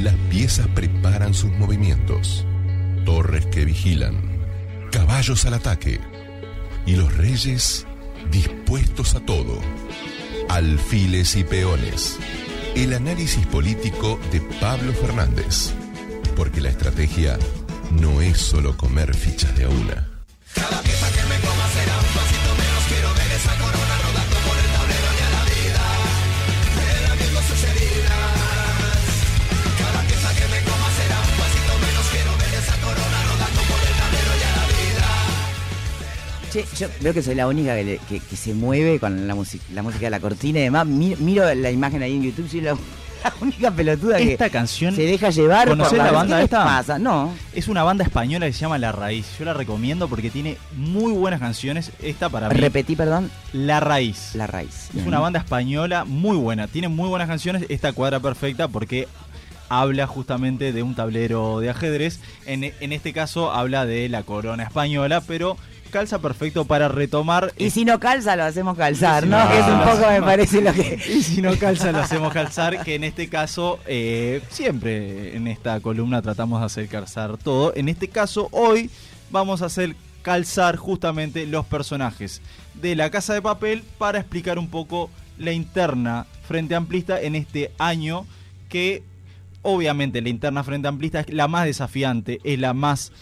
Las piezas preparan sus movimientos, torres que vigilan, caballos al ataque y los reyes dispuestos a todo. Alfiles y peones. El análisis político de Pablo Fernández. Porque la estrategia no es solo comer fichas de a una. Cada pieza que me coma será Che, yo veo que soy la única que, le- que- que se mueve con la, música la música de la cortina y demás. Mi- Miro, la imagen ahí en YouTube, soy la, la única pelotuda que Esta canción se deja llevar. por ¿Conocés la banda ¿Qué les esta? pasa? No. es una banda española que se llama La Raíz. Yo la recomiendo porque tiene muy buenas canciones. Esta para mí, Repetí, perdón. La Raíz. La raíz. Es una banda española muy buena. Tiene muy buenas canciones. Esta cuadra perfecta porque habla justamente de un tablero de ajedrez. En, en este caso habla de la corona española, pero calza perfecto para retomar. Y si no calza, lo hacemos calzar, si ¿no? es un poco, me parece, lo que. Y si no calza, lo hacemos calzar, que en este caso, eh, siempre en esta columna tratamos de hacer calzar todo. En este caso, hoy vamos a hacer calzar justamente los personajes de la Casa de Papel para explicar un poco la interna Frente Amplista en este año que obviamente la interna Frente Amplista es la más desafiante, es la más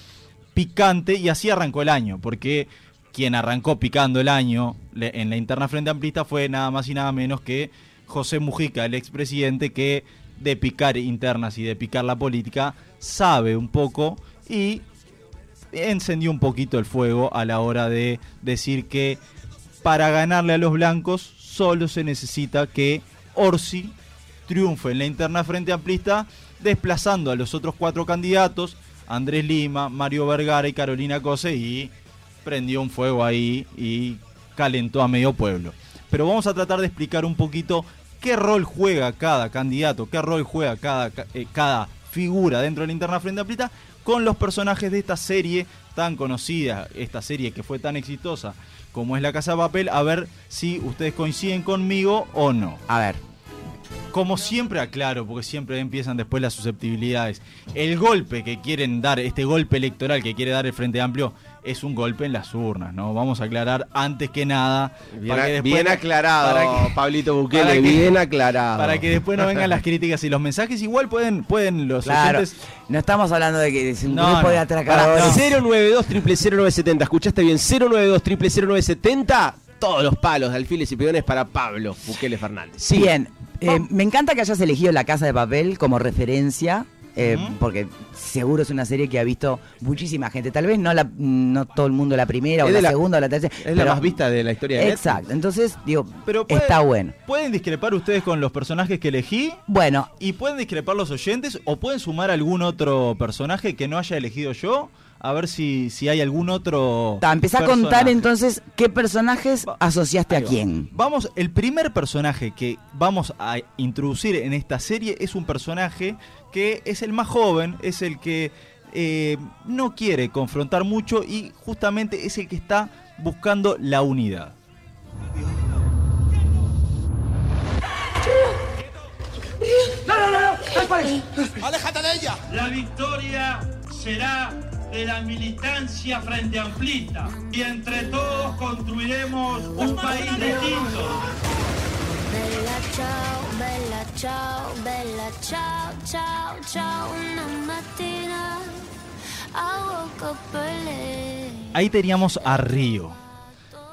picante y así arrancó el año, porque quien arrancó picando el año en la interna Frente Amplista fue nada más y nada menos que José Mujica, el expresidente que de picar internas y de picar la política sabe un poco y encendió un poquito el fuego a la hora de decir que para ganarle a los blancos solo se necesita que Orsi triunfe en la interna frente amplista, desplazando a los otros cuatro candidatos, Andrés Lima, Mario Vergara y Carolina Cose, y prendió un fuego ahí y calentó a medio pueblo. Pero vamos a tratar de explicar un poquito qué rol juega cada candidato, qué rol juega cada, ca- eh, cada figura dentro de la interna frente amplista con los personajes de esta serie tan conocida, esta serie que fue tan exitosa como es La Casa de Papel, a ver si ustedes coinciden conmigo o no. A ver. Como siempre aclaro, porque siempre empiezan después las susceptibilidades, el golpe que quieren dar, este golpe electoral que quiere dar el Frente Amplio, es un golpe en las urnas, ¿no? Vamos a aclarar antes que nada. Bien, para que después bien no- aclarado, para que- Pablito Bukele, para que- bien aclarado. Para que después no vengan las críticas y los mensajes, igual pueden, pueden los Claro. oyentes. No estamos hablando de que es un No, grupo no. de atracadores. 092 0970 ¿escuchaste bien? 092 0970 todos los palos de alfiles y peones para Pablo Bukele Fernández. Sí. Bien, eh, me encanta que hayas elegido La Casa de Papel como referencia, eh, porque seguro es una serie que ha visto muchísima gente. Tal vez no la, no todo el mundo la primera o Es la, la- segunda o la tercera. Es la pero- más vista de la historia de Netflix. Exacto, entonces digo, Pero puede- está bueno. Pueden discrepar ustedes con los personajes que elegí Bueno, y pueden discrepar los oyentes o pueden sumar algún otro personaje que no haya elegido yo. A ver si, si hay algún otro. ta, empezá a contar entonces qué personajes Va- asociaste a va. quién. Vamos, el primer personaje que vamos a introducir en esta serie es un personaje que es el más joven, es el que eh, no quiere confrontar mucho y justamente es el que está buscando la unidad. ¡Aléjate de ella! La victoria será de la militancia frente amplista y entre todos construiremos un país distinto. Bella ciao, bella ciao, bella ciao, ciao, ciao. Una mattina I woke up early. Ahí teníamos a Río,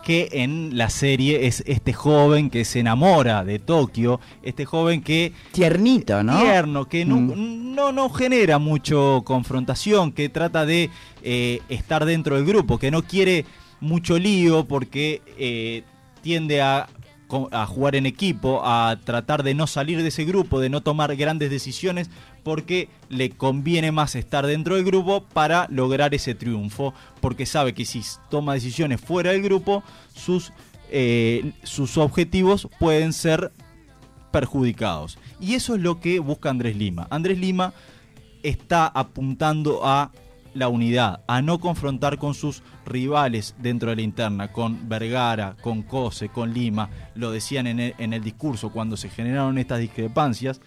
que en la serie es este joven que se enamora de Tokio, este joven que Tiernito, ¿no? tierno, que no, Mm. no, no genera mucho confrontación, que trata de eh, estar dentro del grupo, que no quiere mucho lío porque eh, tiende a jugar en equipo, a tratar de no salir de ese grupo, de no tomar grandes decisiones, porque le conviene más estar dentro del grupo para lograr ese triunfo, porque sabe que si toma decisiones fuera del grupo, sus, eh, sus objetivos pueden ser perjudicados. Y eso es lo que busca Andrés Lima. Andrés Lima está apuntando a la unidad, a no confrontar con sus rivales dentro de la interna, con Vergara, con Cose, con Lima, lo decían en el, en el discurso cuando se generaron estas discrepancias.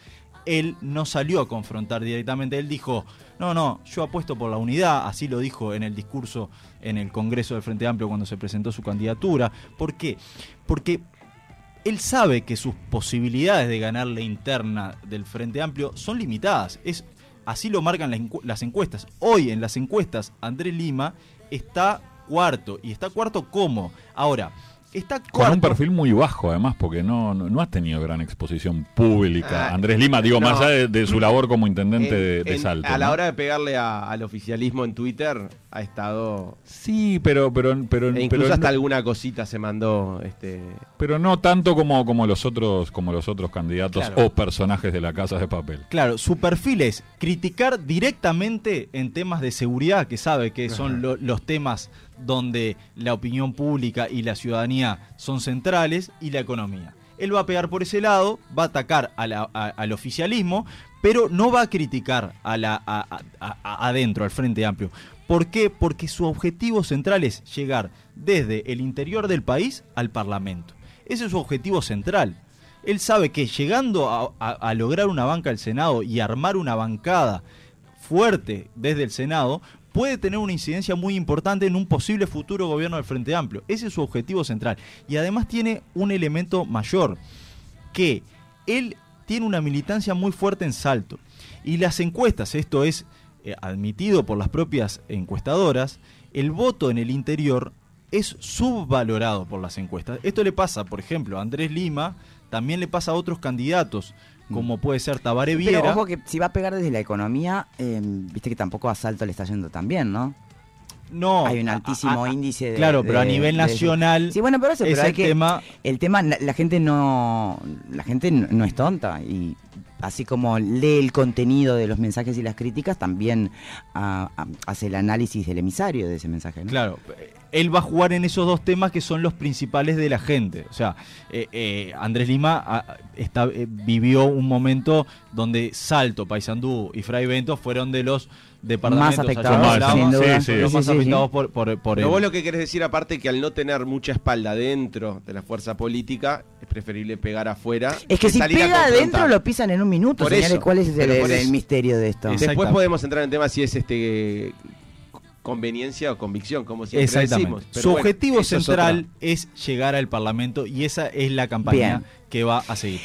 Él no salió a confrontar directamente, él dijo, no, no, yo apuesto por la unidad, así lo dijo en el discurso en el Congreso del Frente Amplio cuando se presentó su candidatura. ¿Por qué? Porque él sabe que sus posibilidades de ganar la interna del Frente Amplio son limitadas. Es, así lo marcan las encu- las encuestas. Hoy en las encuestas, Andrés Lima está cuarto. ¿Y está cuarto cómo? Ahora, está Con un perfil muy bajo, además, porque no, no, no has tenido gran exposición pública. Ah, Andrés Lima, digo, no. más allá de, de su labor como intendente de, En- de en- Salto. a la ¿no? hora de pegarle a- al oficialismo en Twitter, ha estado. Sí, pero, pero, pero, e incluso pero hasta no- alguna cosita se mandó. Este, pero no tanto como, como los otros, como los otros candidatos Claro. o personajes de la Casa de Papel. Claro, su perfil es criticar directamente en temas de seguridad, que sabe que son lo- los temas donde la opinión pública y la ciudadanía son centrales, y la economía. Él va a pegar por ese lado, va a atacar al oficialismo, pero no va a criticar a la, adentro, al Frente Amplio. ¿Por qué? Porque su objetivo central es llegar desde el interior del país al Parlamento. Ese es su objetivo central. Él sabe que llegando a, lograr una banca del Senado y armar una bancada fuerte desde el Senado, puede tener una incidencia muy importante en un posible futuro gobierno del Frente Amplio. Ese es su objetivo central. Y además tiene un elemento mayor, que él tiene una militancia muy fuerte en Salto. Y las encuestas, esto es eh, admitido por las propias encuestadoras, el voto en el interior es subvalorado por las encuestas. Esto le pasa, por ejemplo, a Andrés Lima, también le pasa a otros candidatos, como puede ser Tabaré Pero Viera. ojo que si va a pegar desde la economía, eh, viste que tampoco a Salto le está yendo tan bien, ¿no? No, Hay un altísimo a- a- índice de. Claro, pero a nivel de- nacional. Sí, bueno, pero eso, es pero hay el que. tema. El tema, la, la gente no. La gente no, no es tonta. Y así como lee el contenido de los mensajes y las críticas, también hace el análisis del emisario de ese mensaje, ¿no? Claro, él va a jugar en esos dos temas que son los principales de la gente. O sea, eh, eh, Andrés Lima ah, está, eh, vivió un momento donde Salto, Paysandú y Fray Bento fueron de los departamentos Más afectados, allá sin hablábamos, duda. Sí, sí. los más Sí, sí, sí. afectados por, por, por Pero él. vos lo que querés decir, aparte, que al no tener mucha espalda dentro de la fuerza política, es preferible pegar afuera. Es que si pega adentro lo pisan en un minuto, Por señores. eso, ¿Cuál es el, misterio de esto? Después podemos entrar en temas si es este conveniencia o convicción, como siempre Exactamente. decimos. Pero Su bueno, objetivo es central es, llegar al Parlamento y esa es la campaña Bien. que va a seguir.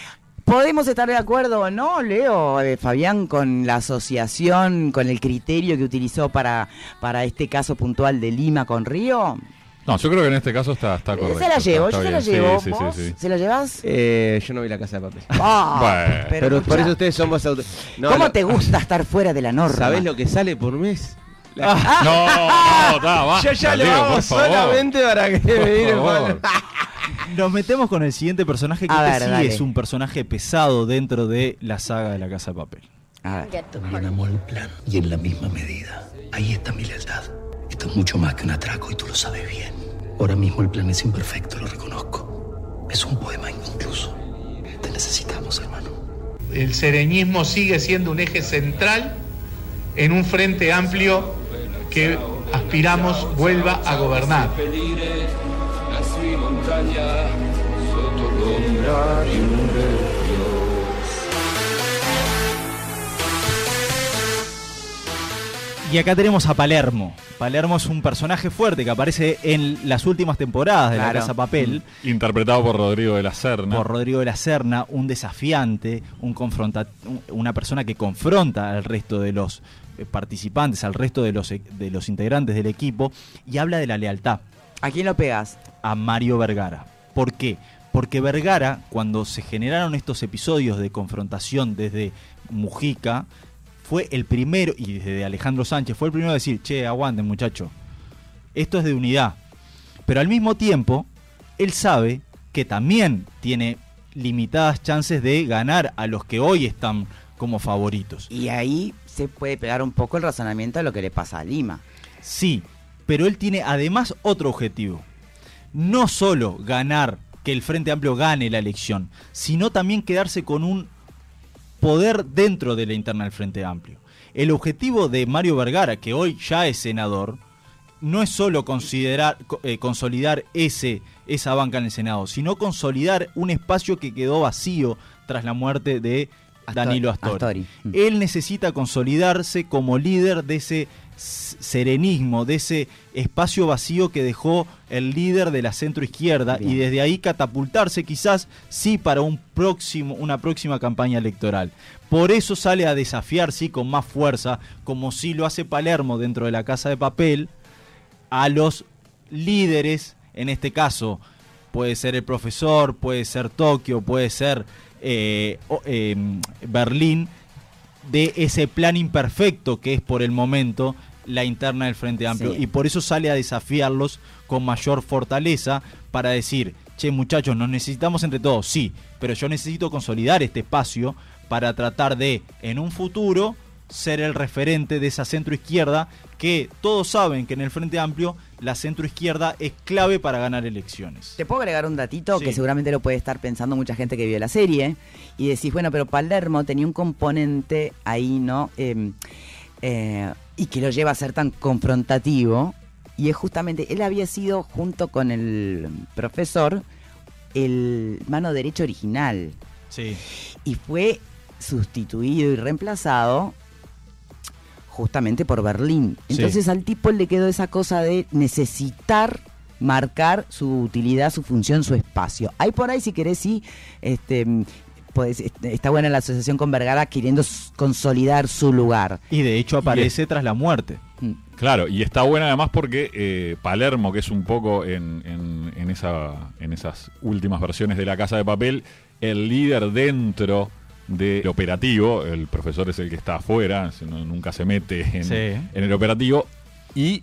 ¿Podemos estar de acuerdo o no, Leo, eh, Fabián, con la asociación, con el criterio que utilizó para, para este caso puntual de Lima con Río? No, yo creo que en este caso está, está Eh, correcto. se la llevo, está yo se la llevo. Sí, sí, ¿Vos? sí, sí. ¿Se la llevas? Eh, yo no vi la casa de papel. Ah, Bueno. Pero, por eso ustedes somos auto- No, ¿Cómo lo- te gusta estar fuera de la norma? ¿Sabés lo que sale por mes? La- No, no, basta, Yo ya lo Leo, hago solamente para que me favor. Nos metemos con el siguiente personaje que A este ver, sí dale. es un personaje pesado dentro de la saga de la Casa de Papel. A ver. El plan y en la misma medida. Ahí está mi lealtad. Esto es mucho más que un atraco y tú lo sabes bien. Ahora mismo el plan es imperfecto, lo reconozco. Es un poema incluso. Te necesitamos, hermano. El sereñismo sigue siendo un eje central en un frente amplio que aspiramos vuelva a gobernar. Y acá tenemos a Palermo. Palermo es un personaje fuerte que aparece en las últimas temporadas de Claro. la Casa Papel. Interpretado por Rodrigo de la Serna. Por Rodrigo de la Serna, un desafiante, un confronta, un- una persona que confronta al resto de los participantes, al resto de los, e- de los integrantes del equipo, y habla de la lealtad ¿A quién lo pegas? a Mario Vergara. ¿Por qué? Porque Vergara, cuando se generaron estos episodios de confrontación desde Mujica, fue el primero, y desde Alejandro Sánchez, fue el primero a decir, che, aguanten muchacho, esto es de unidad. Pero al mismo tiempo, él sabe que también tiene limitadas chances de ganar a los que hoy están como favoritos. Y ahí se puede pegar un poco el razonamiento a lo que le pasa a Lima. Sí, pero él tiene además otro objetivo. No solo ganar, que el Frente Amplio gane la elección, sino también quedarse con un poder dentro de la interna del Frente Amplio. El objetivo de Mario Vergara, que hoy ya es senador, no es solo considerar, co- eh, consolidar ese, esa banca en el Senado, sino consolidar un espacio que quedó vacío tras la muerte de Danilo Astori. Astori. Mm. Él necesita consolidarse como líder de ese serenismo, de ese espacio vacío que dejó el líder de la centro izquierda y desde ahí catapultarse quizás sí para un próximo, una próxima campaña electoral. Por eso sale a desafiar sí con más fuerza, como sí lo hace Palermo dentro de la Casa de Papel, a los líderes, en este caso puede ser el profesor, puede ser Tokio, puede ser eh, eh, Berlín, de ese plan imperfecto que es por el momento la interna del Frente Amplio. Sí. Y por eso sale a desafiarlos con mayor fortaleza para decir, che muchachos, nos necesitamos entre todos, sí, pero yo necesito consolidar este espacio para tratar de, en un futuro, ser el referente de esa centro izquierda que todos saben que en el Frente Amplio la centro izquierda es clave para ganar elecciones. Te puedo agregar un datito Sí. que seguramente lo puede estar pensando mucha gente que vio la serie y decís, bueno, pero Palermo tenía un componente ahí, ¿no? Eh, eh, y que lo lleva a ser tan confrontativo y es justamente, él había sido junto con el profesor el mano derecha original Sí. y fue sustituido y reemplazado justamente por Berlín. Sí. Entonces al tipo le quedó esa cosa de necesitar marcar su utilidad, su función, su espacio. Ahí por ahí, si querés, sí, este, pues, está buena la asociación con Vergara queriendo consolidar su lugar. Y de hecho aparece tras la muerte. Mm. Claro, y está buena además porque eh, Palermo, que es un poco en, en- en esa, en esas últimas versiones de la Casa de Papel, el líder dentro del operativo, el profesor es el que está afuera, nunca se mete en, Sí. en el operativo, y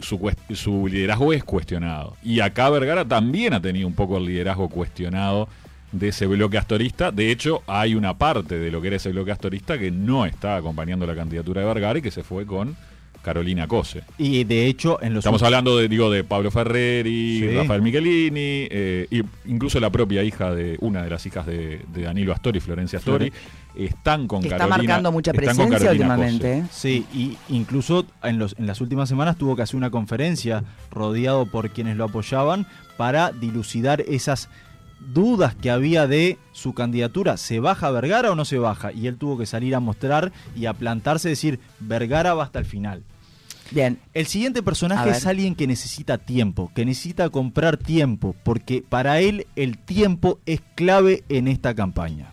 su, su liderazgo es cuestionado. Y acá Vergara también ha tenido un poco el liderazgo cuestionado de ese bloque astorista. De hecho, hay una parte de lo que era ese bloque astorista que no está acompañando la candidatura de Vergara y que se fue con Carolina Cose. Y de hecho, en los Estamos hablando de, digo, de Pablo Ferreri, Sí. Rafael Michelini, eh, y incluso la propia hija de, una de las hijas de, de Danilo Astori, Florencia Astori, están con Que está Carolina. marcando mucha presencia últimamente. Cose. ¿eh? Sí, y incluso en, los, en las últimas semanas tuvo que hacer una conferencia rodeado por quienes lo apoyaban para dilucidar esas dudas que había de su candidatura. ¿Se baja Vergara o no se baja? Y él tuvo que salir a mostrar y a plantarse, decir, Vergara va hasta el final. Bien, El siguiente personaje es alguien que necesita tiempo, que necesita comprar tiempo, porque para él el tiempo es clave en esta campaña.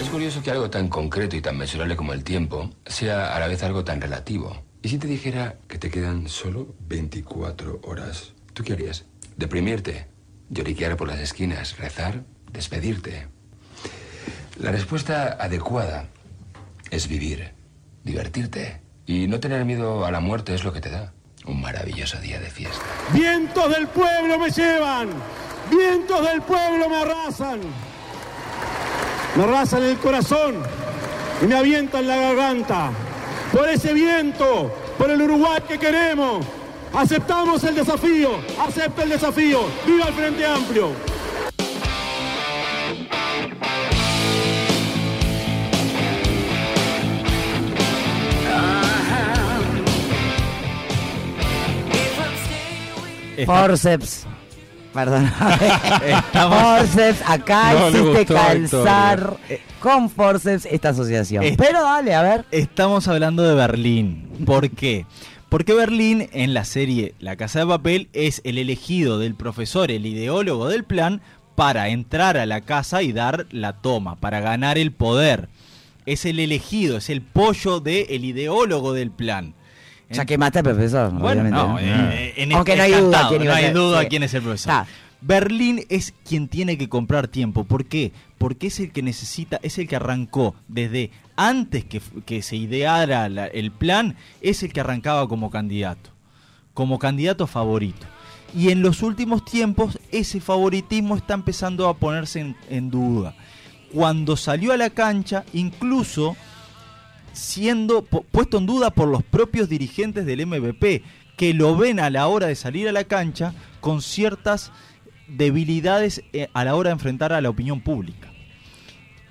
Es curioso que algo tan concreto y tan mesurable como el tiempo sea a la vez algo tan relativo. ¿Y si te dijera que te quedan solo 24 horas? ¿Tú qué harías? ¿Deprimirte? ¿Lloriquear por las esquinas? ¿Rezar? ¿Despedirte? La respuesta adecuada es vivir, divertirte. Y no tener miedo a la muerte es lo que te da un maravilloso día de fiesta. Vientos del pueblo me llevan, vientos del pueblo me arrasan. Me arrasan el corazón y me avientan la garganta. Por ese viento, por el Uruguay que queremos, aceptamos el desafío, acepta el desafío. ¡Viva el Frente Amplio! forceps. Perdón. Forceps, acá No gustó, calzar con forceps esta asociación. Es- Pero dale, a ver. Estamos hablando de Berlín. ¿Por qué? Porque Berlín en la serie La Casa de Papel es el elegido del profesor, el ideólogo del plan, para entrar a la casa y dar la toma, para ganar el poder. Es el elegido, es el pollo del ideólogo del plan. Ya quemaste al profesor, Bueno, obviamente. no, ¿no? eh, en Aunque este no hay duda quién no hay duda sí. quién es el profesor. Berlín es quien tiene que comprar tiempo. ¿Por qué? Porque es el que necesita, es el que arrancó desde antes que, que se ideara la- el plan, es el que arrancaba como candidato, como candidato favorito. Y en los últimos tiempos ese favoritismo está empezando a ponerse en, en duda. Cuando salió a la cancha, incluso siendo pu- puesto en duda por los propios dirigentes del MVP, que lo ven a la hora de salir a la cancha con ciertas debilidades eh, a la hora de enfrentar a la opinión pública.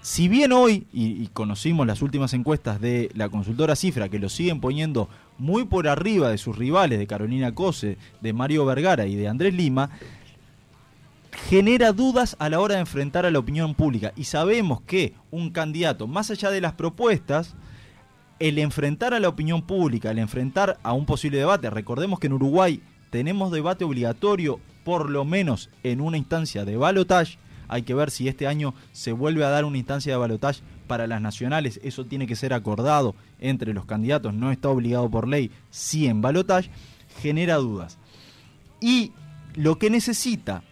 Si bien hoy, y conocimos las últimas encuestas de la consultora Cifra, que lo siguen poniendo muy por arriba de sus rivales, de Carolina Cose, de Mario Vergara y de Andrés Lima, genera dudas a la hora de enfrentar a la opinión pública. Y sabemos que un candidato, más allá de las propuestas, el enfrentar a la opinión pública, el enfrentar a un posible debate, recordemos que en Uruguay tenemos debate obligatorio, por lo menos en una instancia de balotage. Hay que ver si este año se vuelve a dar una instancia de balotage para las nacionales. Eso tiene que ser acordado entre los candidatos, no está obligado por ley, sí en balotage. Genera dudas. Y lo que necesita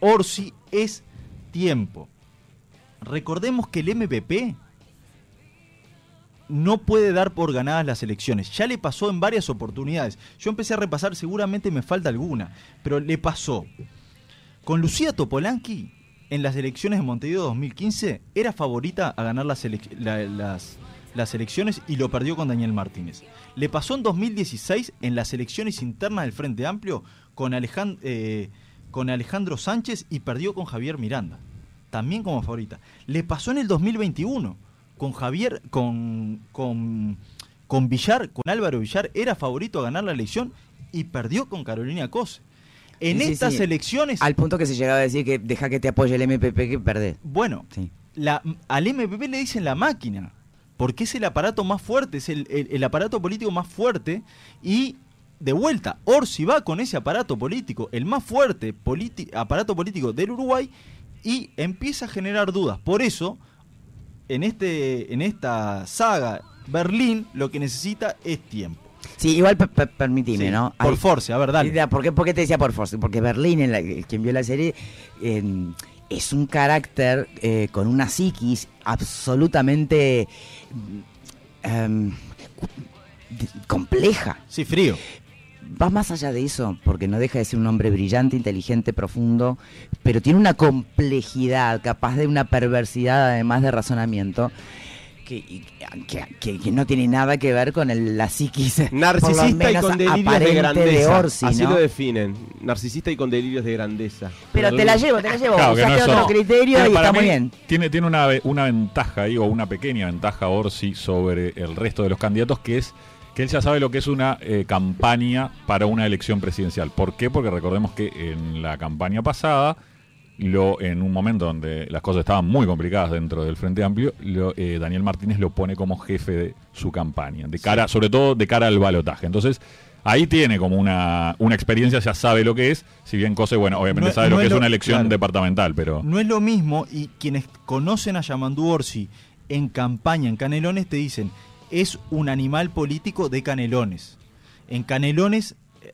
Orsi es tiempo. Recordemos que el MPP no puede dar por ganadas las elecciones. Ya le pasó en varias oportunidades. Yo empecé a repasar, seguramente me falta alguna, pero le pasó. Con Lucía Topolanqui, en las elecciones de Montevideo 2015, era favorita a ganar las, elec- la- las- las elecciones y lo perdió con Daniel Martínez. Le pasó en 2016 en las elecciones internas del Frente Amplio con, eh, con Alejandro Sánchez y perdió con Javier Miranda, también como favorita. Le pasó en el 2021 con Javier, con, con, con Villar, con Álvaro Villar, era favorito a ganar la elección y perdió con Carolina Cose. En Sí, estas sí. elecciones, Al punto que se llegaba a decir que deja que te apoye el MPP que perdés. bueno, la, al MPP le dicen la máquina, porque es el aparato más fuerte, es el, el- el aparato político más fuerte y de vuelta, Orsi va con ese aparato político, el más fuerte aparato político del Uruguay y empieza a generar dudas. Por eso, en, este, en esta saga, Berlín lo que necesita es tiempo. Sí, igual per- per- permitime, Sí, ¿no? por Hay- force, a ver, dale. ¿Por qué, por qué te decía por force? Porque Berlín, en la- quien vio la serie, eh, es un carácter eh, con una psiquis absolutamente em, compleja. Sí, frío. Va más allá de eso, porque no deja de ser un hombre brillante, inteligente, profundo, pero tiene una complejidad, capaz de una perversidad, además de razonamiento, que, que- que- que no tiene nada que ver con el- la psiquis Narcisista y con delirios de grandeza. Orsi, Así ¿no? lo definen. Narcisista y con delirios de grandeza. Pero te la llevo, te la llevo. Claro, no otro criterio Tiene- y está muy bien. Tiene, tiene una, una ventaja ahí, o una pequeña ventaja Orsi sobre el resto de los candidatos, que es que él ya sabe lo que es una eh, campaña para una elección presidencial. ¿Por qué? Porque recordemos que en la campaña pasada, lo, en un momento donde las cosas estaban muy complicadas dentro del Frente Amplio, lo, eh, Daniel Martínez lo pone como jefe de su campaña, de cara, sobre todo de cara al balotaje. Entonces, ahí tiene como una, una experiencia, ya sabe lo que es, si bien Cose, bueno, obviamente No- sabe no lo que es una elección claro. departamental, pero... No es lo mismo y quienes conocen a Yamandú Orsi en campaña en Canelones te dicen, es un animal político de Canelones. En Canelones, eh,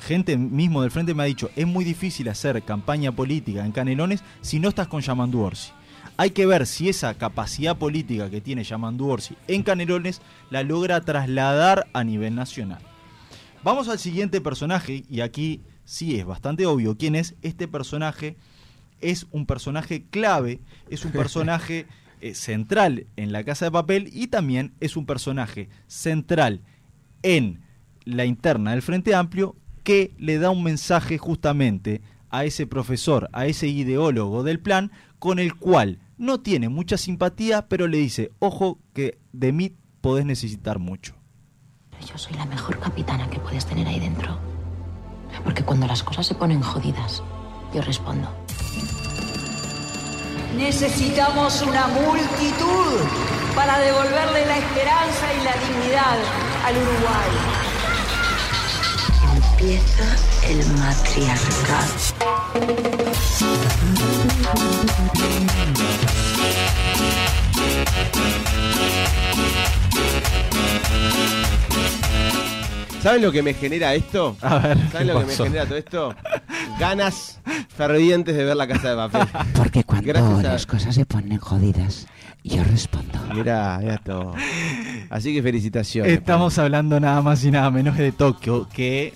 gente mismo del frente me ha dicho, es muy difícil hacer campaña política en Canelones si no estás con Yamandú Orsi. Hay que ver si esa capacidad política que tiene Yamandú Orsi en Canelones la logra trasladar a nivel nacional. Vamos al siguiente personaje y aquí sí es bastante obvio quién es. Este personaje es un personaje clave, es un personaje eh, central en la Casa de Papel y también es un personaje central en la interna del Frente Amplio que le da un mensaje justamente a ese profesor, a ese ideólogo del plan, con el cual no tiene mucha simpatía, pero le dice, ojo que de mí podés necesitar mucho. Yo soy la mejor capitana que puedes tener ahí dentro. Porque cuando las cosas se ponen jodidas, yo respondo. Necesitamos una multitud para devolverle la esperanza y la dignidad al Uruguay. Empieza el matriarcado. ¿Saben lo que me genera esto? A ver, ¿Saben ¿qué lo que me genera todo esto? Ganas fervientes de ver la casa de papel. Porque cuando Gracias a- las cosas se ponen jodidas, yo respondo. Mirá, mirá todo. Así que felicitaciones. Estamos hablando nada más y nada menos de Tokio, que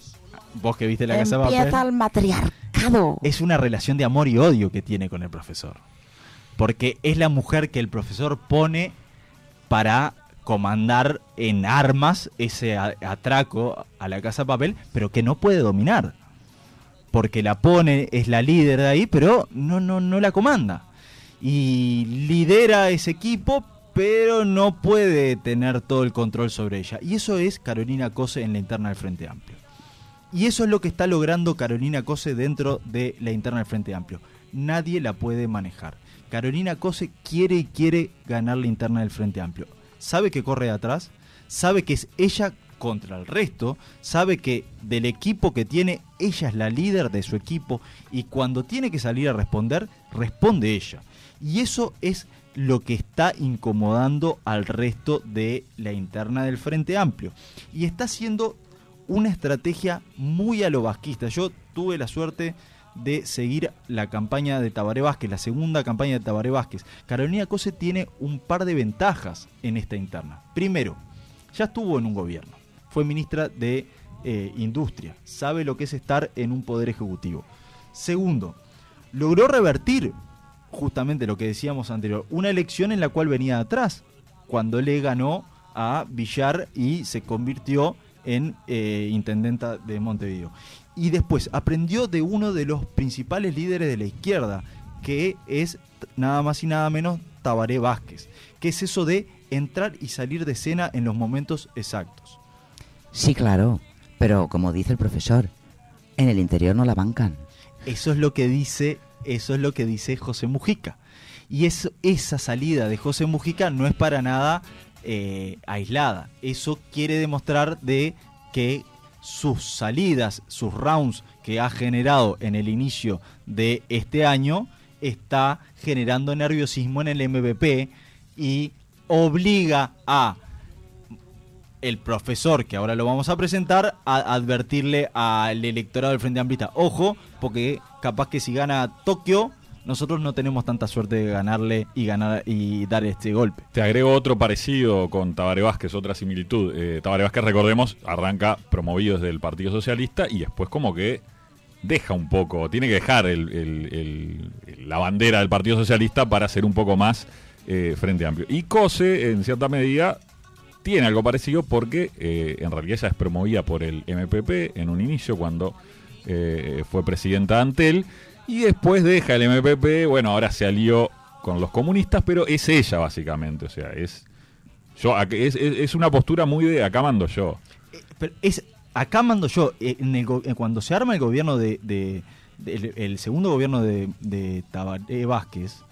vos que viste la Casa de Papel, Empieza el matriarcado. es una relación de amor y odio que tiene con el profesor. Porque es la mujer que el profesor pone para comandar en armas ese atraco a la Casa de Papel, pero que no puede dominar. Porque la pone, es la líder de ahí, pero no, no, no la comanda. Y lidera ese equipo, pero no puede tener todo el control sobre ella. Y eso es Carolina Cose en la interna del Frente Amplio. Y eso es lo que está logrando Carolina Cose dentro de la interna del Frente Amplio. Nadie la puede manejar. Carolina Cose quiere y quiere ganar la interna del Frente Amplio. Sabe que corre de atrás, sabe que es ella contra el resto, sabe que del equipo que tiene, ella es la líder de su equipo y cuando tiene que salir a responder, responde ella. Y eso es lo que está incomodando al resto de la interna del Frente Amplio. Y está haciendo una estrategia muy a lo vasquista. Yo tuve la suerte de seguir la campaña de Tabaré Vázquez, la segunda campaña de Tabaré Vázquez. Carolina Cose tiene un par de ventajas en esta interna. Primero, ya estuvo en un gobierno, fue ministra de eh, Industria, sabe lo que es estar en un poder ejecutivo. Segundo, logró revertir justamente lo que decíamos anterior, una elección en la cual venía atrás, cuando le ganó a Villar y se convirtió en eh, intendenta de Montevideo. Y después aprendió de uno de los principales líderes de la izquierda, que es nada más y nada menos Tabaré Vázquez, que es eso de entrar y salir de escena en los momentos exactos. Sí, claro, pero como dice el profesor, en el interior no la bancan. Eso es lo que dice, eso es lo que dice José Mujica. Y es, esa salida de José Mujica no es para nada eh, aislada. Eso quiere demostrar de que sus salidas, sus rounds que ha generado en el inicio de este año, está generando nerviosismo en el MVP y obliga a el profesor, que ahora lo vamos a presentar, a advertirle al electorado del Frente Amplista, ojo, porque capaz que si gana Tokio, nosotros no tenemos tanta suerte de ganarle y ganar y dar este golpe. Te agrego otro parecido con Tabaré Vázquez, otra similitud. Eh, Vázquez, recordemos, arranca promovido desde el Partido Socialista y después como que deja un poco, tiene que dejar el- la bandera del Partido Socialista para ser un poco más eh, Frente Amplio. Y Cose, en cierta medida, tiene algo parecido porque eh, en realidad ella es promovida por el MPP en un inicio cuando eh, fue presidenta de Antel y después deja el MPP, bueno, ahora se alió con los comunistas, pero es ella básicamente, o sea, es yo es, una postura muy de acá mando yo. Pero es acá mando yo, eh, en el eh, cuando se arma el gobierno de, el segundo gobierno de, de Tabaré Vázquez,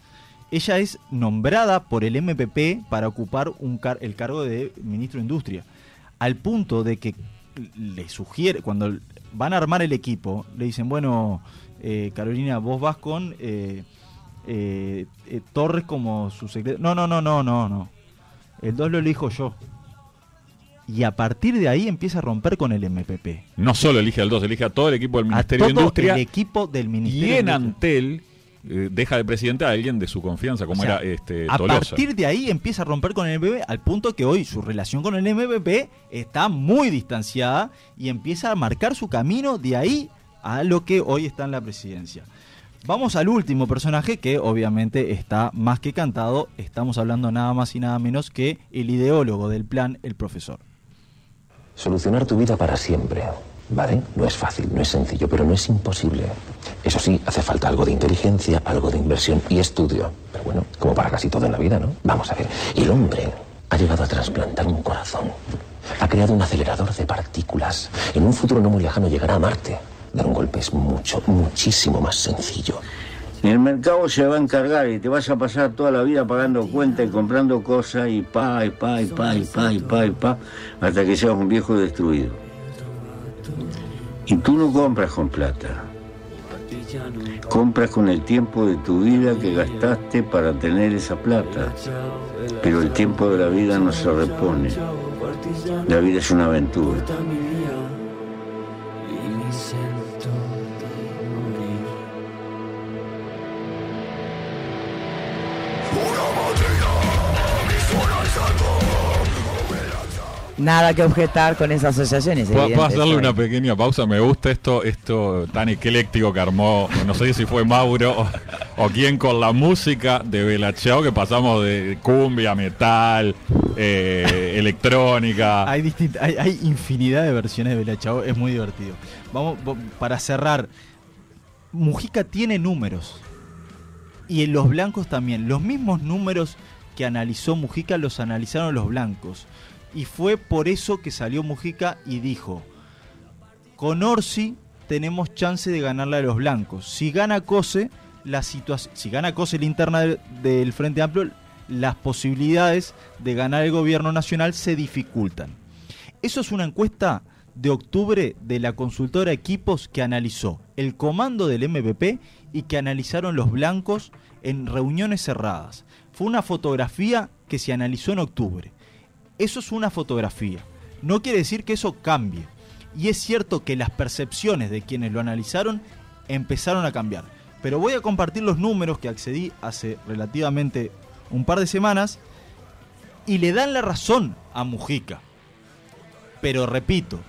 ella es nombrada por el MPP para ocupar un car- el cargo de ministro de Industria, al punto de que le sugiere, cuando van a armar el equipo, le dicen, bueno, eh, Carolina, vos vas con eh, eh, eh, Torres como su secretario. No, no, no, no, no, no. El 2 lo elijo yo. Y a partir de ahí empieza a romper con el MPP. No solo elige al 2, elige a todo el equipo del A Ministerio de todo Industria. el equipo del y Ministerio de en Industria. Antel deja de presidente a alguien de su confianza, como O sea, era este, a Tolosa. partir de ahí empieza a romper con el MPP al punto que hoy su relación con el MPP está muy distanciada y empieza a marcar su camino de ahí a lo que hoy está en la presidencia. Vamos al último personaje que obviamente está más que cantado. Estamos hablando nada más y nada menos que el ideólogo del plan, el profesor. Solucionar tu vida para siempre, ¿vale? No es fácil, no es sencillo, pero no es imposible. Eso sí, hace falta algo de inteligencia, algo de inversión y estudio. Pero bueno, como para casi todo en la vida, ¿no? Vamos a ver. Y el hombre ha llegado a trasplantar un corazón. Ha creado un acelerador de partículas. En un futuro no muy lejano llegará a Marte. Dar un golpe es mucho, muchísimo más sencillo. El mercado se va a encargar y te vas a pasar toda la vida pagando cuentas y comprando cosas y pa, y pa, y pa, y pa, y pa, y pa, hasta que seas un viejo destruido. Y tú no compras con plata. Compras con el tiempo de tu vida que gastaste para tener esa plata. Pero el tiempo de la vida no se repone. La vida es una aventura. Nada que objetar con esas asociaciones. ¿Puedo, hacerle una pequeña pausa? Me gusta esto, esto tan ecléctico que armó, no sé si fue Mauro o, o quién con la música de Bella Ciao, que pasamos de cumbia, metal, eh, electrónica. Hay, hay, hay infinidad de versiones de Bella Ciao, es muy divertido. Vamos, para cerrar, Mujica tiene números. Y en los blancos también. Los mismos números que analizó Mujica los analizaron los blancos. Y fue por eso que salió Mujica y dijo, con Orsi tenemos chance de ganarle a los blancos. Si gana Cose, la si gana Cose la interna del, del Frente Amplio, las posibilidades de ganar el gobierno nacional se dificultan. Eso es una encuesta de octubre de la consultora Equipos que analizó el comando del MPP y que analizaron los blancos en reuniones cerradas. Fue una fotografía que se analizó en octubre. Eso es una fotografía. No quiere decir que eso cambie. Y es cierto que las percepciones de quienes lo analizaron empezaron a cambiar. Pero voy a compartir los números que accedí hace relativamente un par de semanas y le dan la razón a Mujica. Pero repito,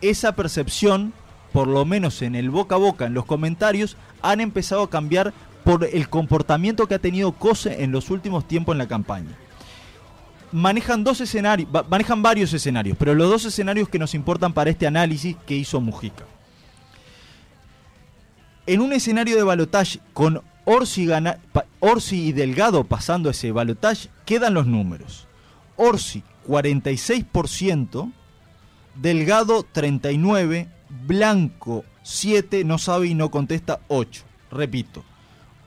esa percepción, por lo menos en el boca a boca, en los comentarios, han empezado a cambiar por el comportamiento que ha tenido Cose en los últimos tiempos en la campaña. Manejan dos escenarios, manejan varios escenarios, pero los dos escenarios que nos importan para este análisis que hizo Mujica. En un escenario de balotaje con Orsi, gana- Orsi y Delgado pasando ese balotaje, quedan los números. Orsi 46%, Delgado 39, Blanco 7, no sabe y no contesta 8. Repito,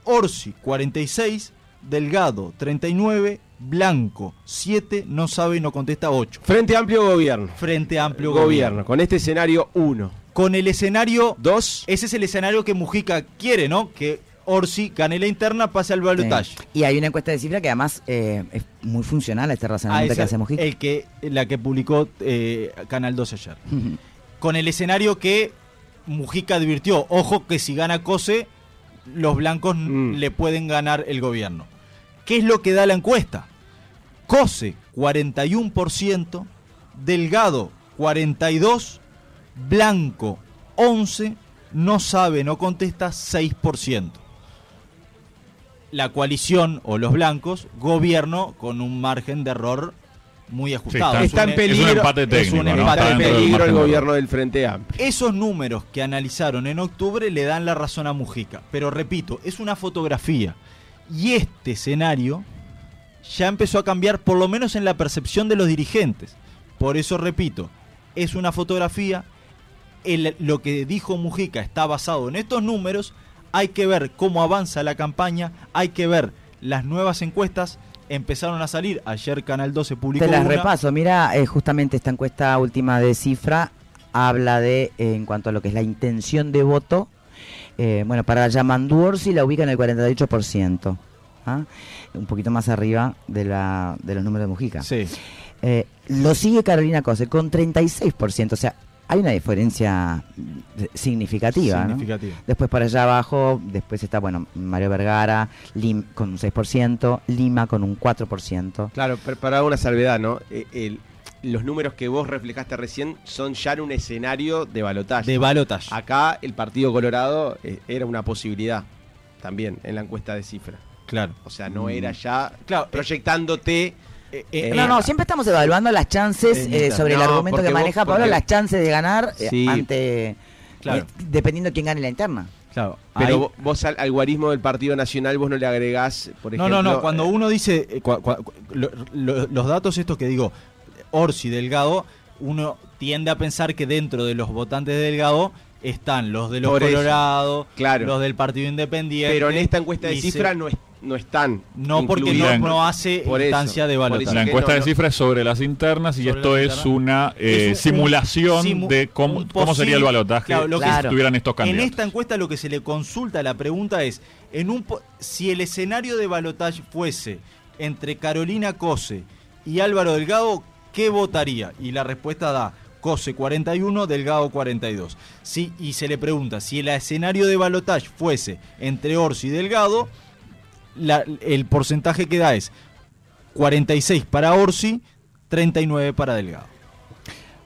Orsi 46, Delgado 39, Blanco 7, no sabe y no contesta 8. Frente Amplio Gobierno. Frente Amplio Gobierno. Gobierno. Con este escenario 1. Con el escenario 2. Ese es el escenario que Mujica quiere, ¿no? Que Orsi gane la interna, pase al balotaje. Sí. Y hay una encuesta de cifra que además eh, es muy funcional a este Ah, razonamiento esa- que hace Mujica. el que, la que publicó eh, Canal 12 ayer. Con el escenario que Mujica advirtió, ojo que si gana Cose, los blancos le pueden ganar el gobierno. ¿Qué es lo que da la encuesta? Cose 41%, Delgado 42%, Blanco 11%, no sabe, no contesta 6%. La coalición o los blancos, gobierno con un margen de error muy ajustado. está, en peligro. es un empate Es un empate en del peligro el gobierno del Frente Amplio. Esos números que analizaron en octubre le dan la razón a Mujica. Pero repito, es una fotografía. Y este escenario ya empezó a cambiar, por lo menos en la percepción de los dirigentes. Por eso repito, es una fotografía. El- lo que dijo Mujica está basado en estos números. Hay que ver cómo avanza la campaña. Hay que ver las nuevas encuestas. Empezaron a salir. Ayer Canal 12 publicó Te las una. repaso. Mira, eh, justamente esta encuesta última de cifra habla de, eh, en cuanto a lo que es la intención de voto, eh, bueno, para Yamandu Orsi la ubica en el 48%. ¿ah? Un poquito más arriba de, la, de los números de Mujica. Sí. Eh, lo sigue Carolina Cose con 36%. O sea, hay una diferencia significativa. ¿no? Significativa. Después para allá abajo, después está, bueno, Mario Vergara Lim, con un 6%, Lima con un 4%. Claro, pero para una salvedad, ¿no? El- los números que vos reflejaste recién son ya en un escenario de balotaje. De balotaje. Acá el Partido Colorado eh, era una posibilidad también en la encuesta de cifra. Claro. O sea, no era ya Claro, proyectándote. eh, no, no, siempre estamos evaluando las chances eh, sobre el No, argumento que vos- maneja Pablo, porque- las chances de ganar eh, Sí. ante. Claro. eh, dependiendo de quién gane la interna. Claro. Pero Ahí- vos al, al guarismo del Partido Nacional vos no le agregás, por No, ejemplo... no, no. Cuando eh, uno dice. eh, cua- cua- lo- lo- los datos estos que digo, Orsi, Delgado, uno tiende a pensar que dentro de los votantes de Delgado están los de los Por eso. Colorado, Claro. los del Partido Independiente. Pero en esta encuesta de y se- cifra no, es- no están. No, porque no, no hace Por eso, instancia de eso La encuesta no, de cifras es sobre las internas y Sobre esto es internas. una eh, Es un- simulación simu- de cómo, un cómo sería el balotaje Claro, lo que- si estuvieran estos En candidatos. esta encuesta lo que se le consulta, la pregunta es, en un si el escenario de balotaje fuese entre Carolina Cose y Álvaro Delgado, ¿qué votaría? Y la respuesta da Cose 41, Delgado 42. Sí, y se le pregunta, si el escenario de balotaje fuese entre Orsi y Delgado, la- el porcentaje que da es 46 para Orsi, 39 para Delgado.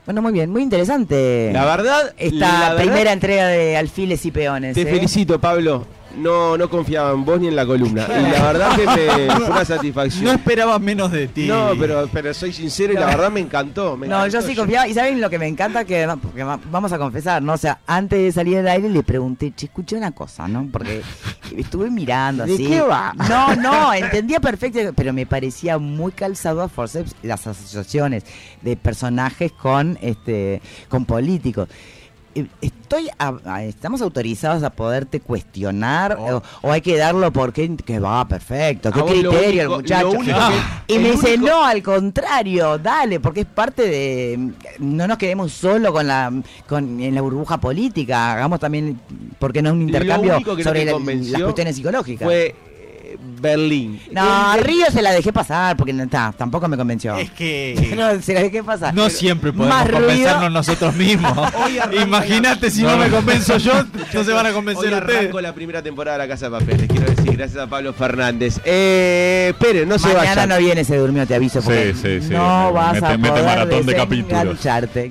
Bueno, muy bien, muy interesante. La verdad, Esta la verdad- primera entrega de Alfiles y Peones. Te ¿eh? felicito, Pablo. No, no confiaba en vos ni en la columna. Y la verdad que me fue una satisfacción. No esperaba menos de ti. No, pero, pero soy sincero y la verdad me encantó. me No, encantó. yo sí confiaba. Y saben lo que me encanta que, porque va- vamos a confesar, ¿no? O sea, antes de salir al aire le pregunté, che, escuché una cosa, ¿no? Porque estuve mirando ¿De así. qué va? No, no, entendía perfecto, pero me parecía muy calzado a forceps las asociaciones de personajes con este con políticos. Eh, estoy a- estamos autorizados a poderte cuestionar o, o hay que darlo porque que va perfecto qué A vos lo criterio el muchacho. único que- y me dice único- no al contrario dale porque es parte de no nos quedemos solo con la con en la burbuja política hagamos también porque no un intercambio sobre la- las cuestiones psicológicas Fue Berlín. no, a El- Río se la dejé pasar porque no, ta, tampoco me convenció. Es que no, se la dejé pasar. no Pero siempre podemos más ruido- convencernos nosotros mismos. Imagínate si no, me convenzo yo, no se van a convencer Hoy ustedes. arranco la primera temporada de La Casa de Papel. Les quiero decir, gracias a Pablo Fernández. Eh, esperen, no se Mañana vayan. no viene, se durmió, te aviso. Porque Sí, sí, sí. No vas mete- a mete poder maratón de capítulos. desengancharte.